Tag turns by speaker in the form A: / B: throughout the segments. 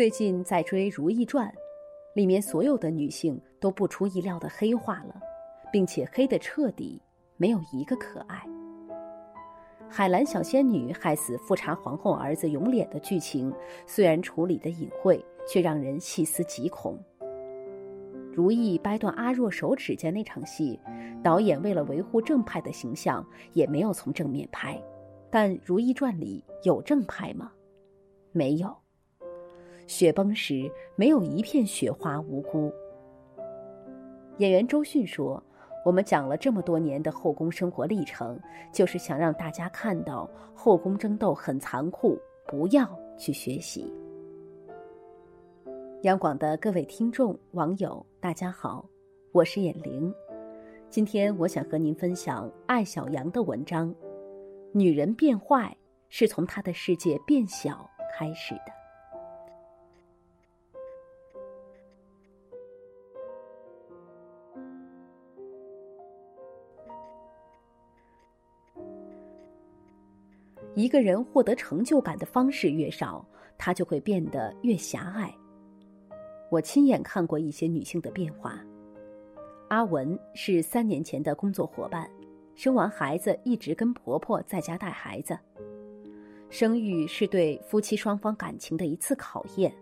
A: 最近在追《如懿传》，里面所有的女性都不出意料的黑化了，并且黑的彻底，没有一个可爱。海兰小仙女害死富察皇后儿子永琏的剧情，虽然处理的隐晦，却让人细思极恐。如懿掰断阿若手指甲那场戏，导演为了维护正派的形象，也没有从正面拍。但《如懿传》里有正派吗？没有。雪崩时，没有一片雪花无辜。演员周迅说：“我们讲了这么多年的后宫生活历程，就是想让大家看到后宫争斗很残酷，不要去学习。”央广的各位听众、网友，大家好，我是眼玲。今天我想和您分享艾小阳的文章：“女人变坏是从她的世界变小开始的。”一个人获得成就感的方式越少，他就会变得越狭隘。我亲眼看过一些女性的变化。阿文是三年前的工作伙伴，生完孩子一直跟婆婆在家带孩子。生育是对夫妻双方感情的一次考验，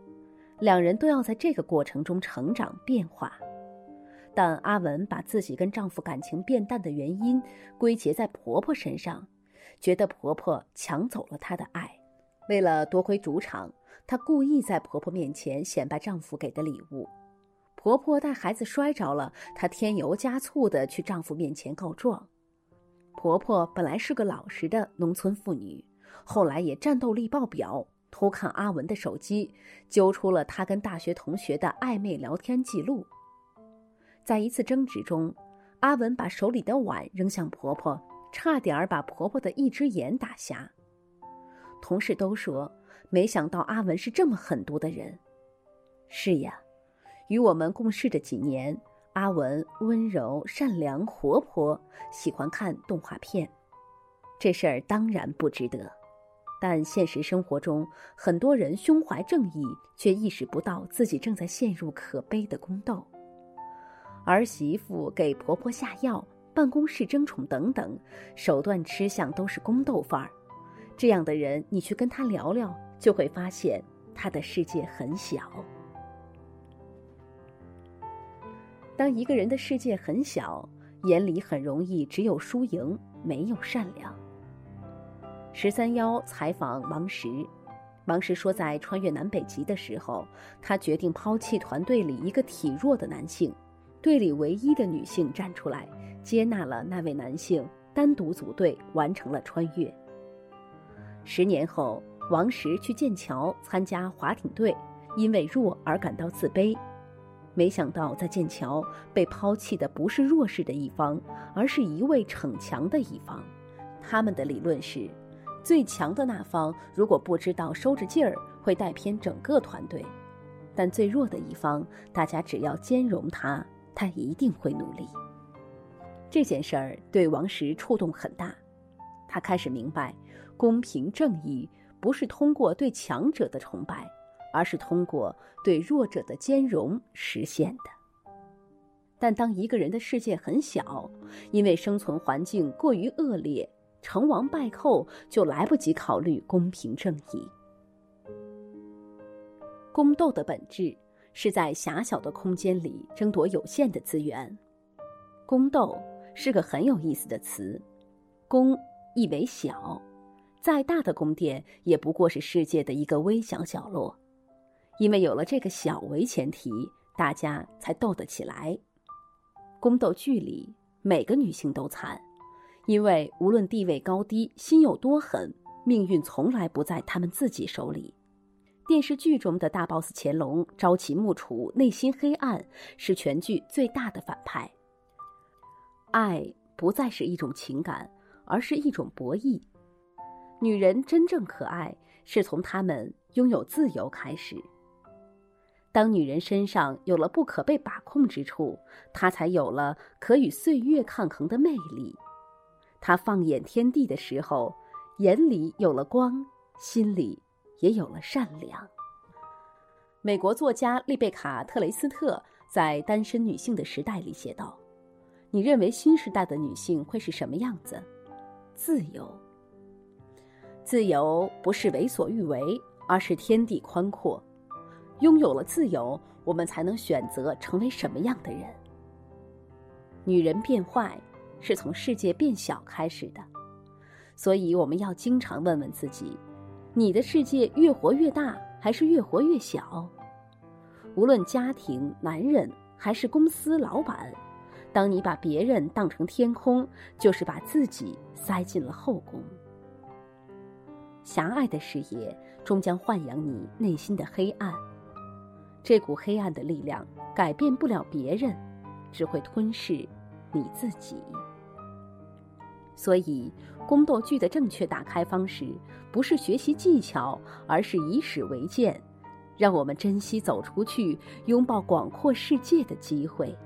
A: 两人都要在这个过程中成长变化。但阿文把自己跟丈夫感情变淡的原因归结在婆婆身上。觉得婆婆抢走了她的爱，为了夺回主场，她故意在婆婆面前显摆丈夫给的礼物。婆婆带孩子摔着了，她添油加醋的去丈夫面前告状。婆婆本来是个老实的农村妇女，后来也战斗力爆表，偷看阿文的手机，揪出了她跟大学同学的暧昧聊天记录。在一次争执中，阿文把手里的碗扔向婆婆。差点把婆婆的一只眼打瞎。同事都说，没想到阿文是这么狠毒的人。是呀，与我们共事的几年，阿文温柔、善良、活泼，喜欢看动画片。这事儿当然不值得，但现实生活中，很多人胸怀正义，却意识不到自己正在陷入可悲的宫斗。儿媳妇给婆婆下药。办公室争宠等等，手段吃相都是宫斗范儿。这样的人，你去跟他聊聊，就会发现他的世界很小。当一个人的世界很小，眼里很容易只有输赢，没有善良。十三幺采访王石，王石说，在穿越南北极的时候，他决定抛弃团队里一个体弱的男性，队里唯一的女性站出来。接纳了那位男性，单独组队完成了穿越。十年后，王石去剑桥参加划艇队，因为弱而感到自卑。没想到在剑桥被抛弃的不是弱势的一方，而是一位逞强的一方。他们的理论是：最强的那方如果不知道收着劲儿，会带偏整个团队；但最弱的一方，大家只要兼容他，他一定会努力。这件事儿对王石触动很大，他开始明白，公平正义不是通过对强者的崇拜，而是通过对弱者的兼容实现的。但当一个人的世界很小，因为生存环境过于恶劣，成王败寇就来不及考虑公平正义。宫斗的本质是在狭小的空间里争夺有限的资源，宫斗。是个很有意思的词，宫意为小，再大的宫殿也不过是世界的一个微小角落，因为有了这个小为前提，大家才斗得起来。宫斗剧里每个女性都惨，因为无论地位高低、心有多狠，命运从来不在她们自己手里。电视剧中的大 boss 乾隆朝秦暮楚，内心黑暗，是全剧最大的反派。爱不再是一种情感，而是一种博弈。女人真正可爱，是从她们拥有自由开始。当女人身上有了不可被把控之处，她才有了可与岁月抗衡的魅力。她放眼天地的时候，眼里有了光，心里也有了善良。美国作家丽贝卡·特雷斯特在《单身女性的时代》里写道：“你认为新时代的女性会是什么样子？自由。自由不是为所欲为，而是天地宽阔。拥有了自由，我们才能选择成为什么样的人。女人变坏，是从世界变小开始的，所以我们要经常问问自己：你的世界越活越大？”还是越活越小。无论家庭、男人还是公司老板，当你把别人当成天空，就是把自己塞进了后宫。狭隘的视野终将豢养你内心的黑暗。这股黑暗的力量改变不了别人，只会吞噬你自己。所以。宫斗剧的正确打开方式，不是学习技巧，而是以史为鉴，让我们珍惜走出去、拥抱广阔世界的机会。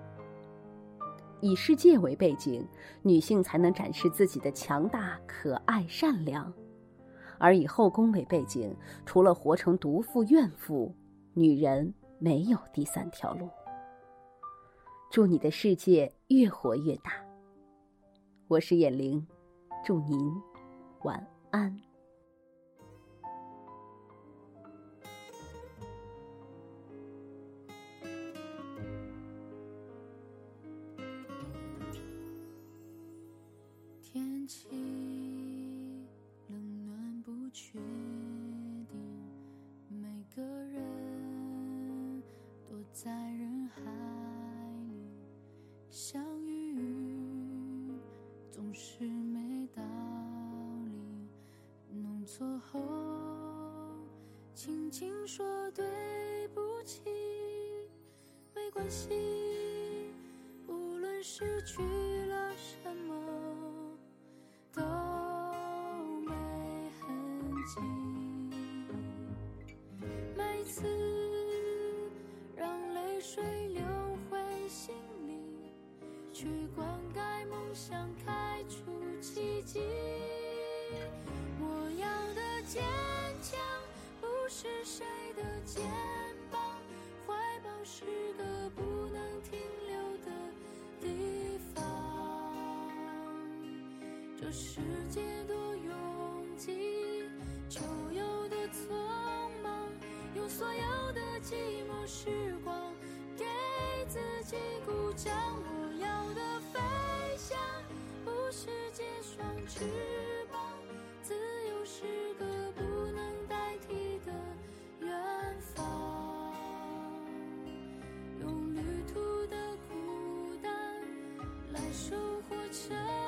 A: 以世界为背景，女性才能展示自己的强大、可爱、善良；而以后宫为背景，除了活成毒妇、怨妇，女人没有第三条路。祝你的世界越活越大。我是眼玲。祝您晚安。
B: 天气冷暖不确定，每个人躲在人海里相遇，总是没道理。弄。错后，轻轻说对不起，没关系。无论失去了什，去灌溉梦想，开出奇迹。我要的坚强不是谁的肩膀，怀抱是个不能停留的地方。这世界多拥挤，就有的匆忙，用所有的寂寞时光给自己鼓掌。世界双翅膀自由是个不能代替的远方用旅途的孤单来收获成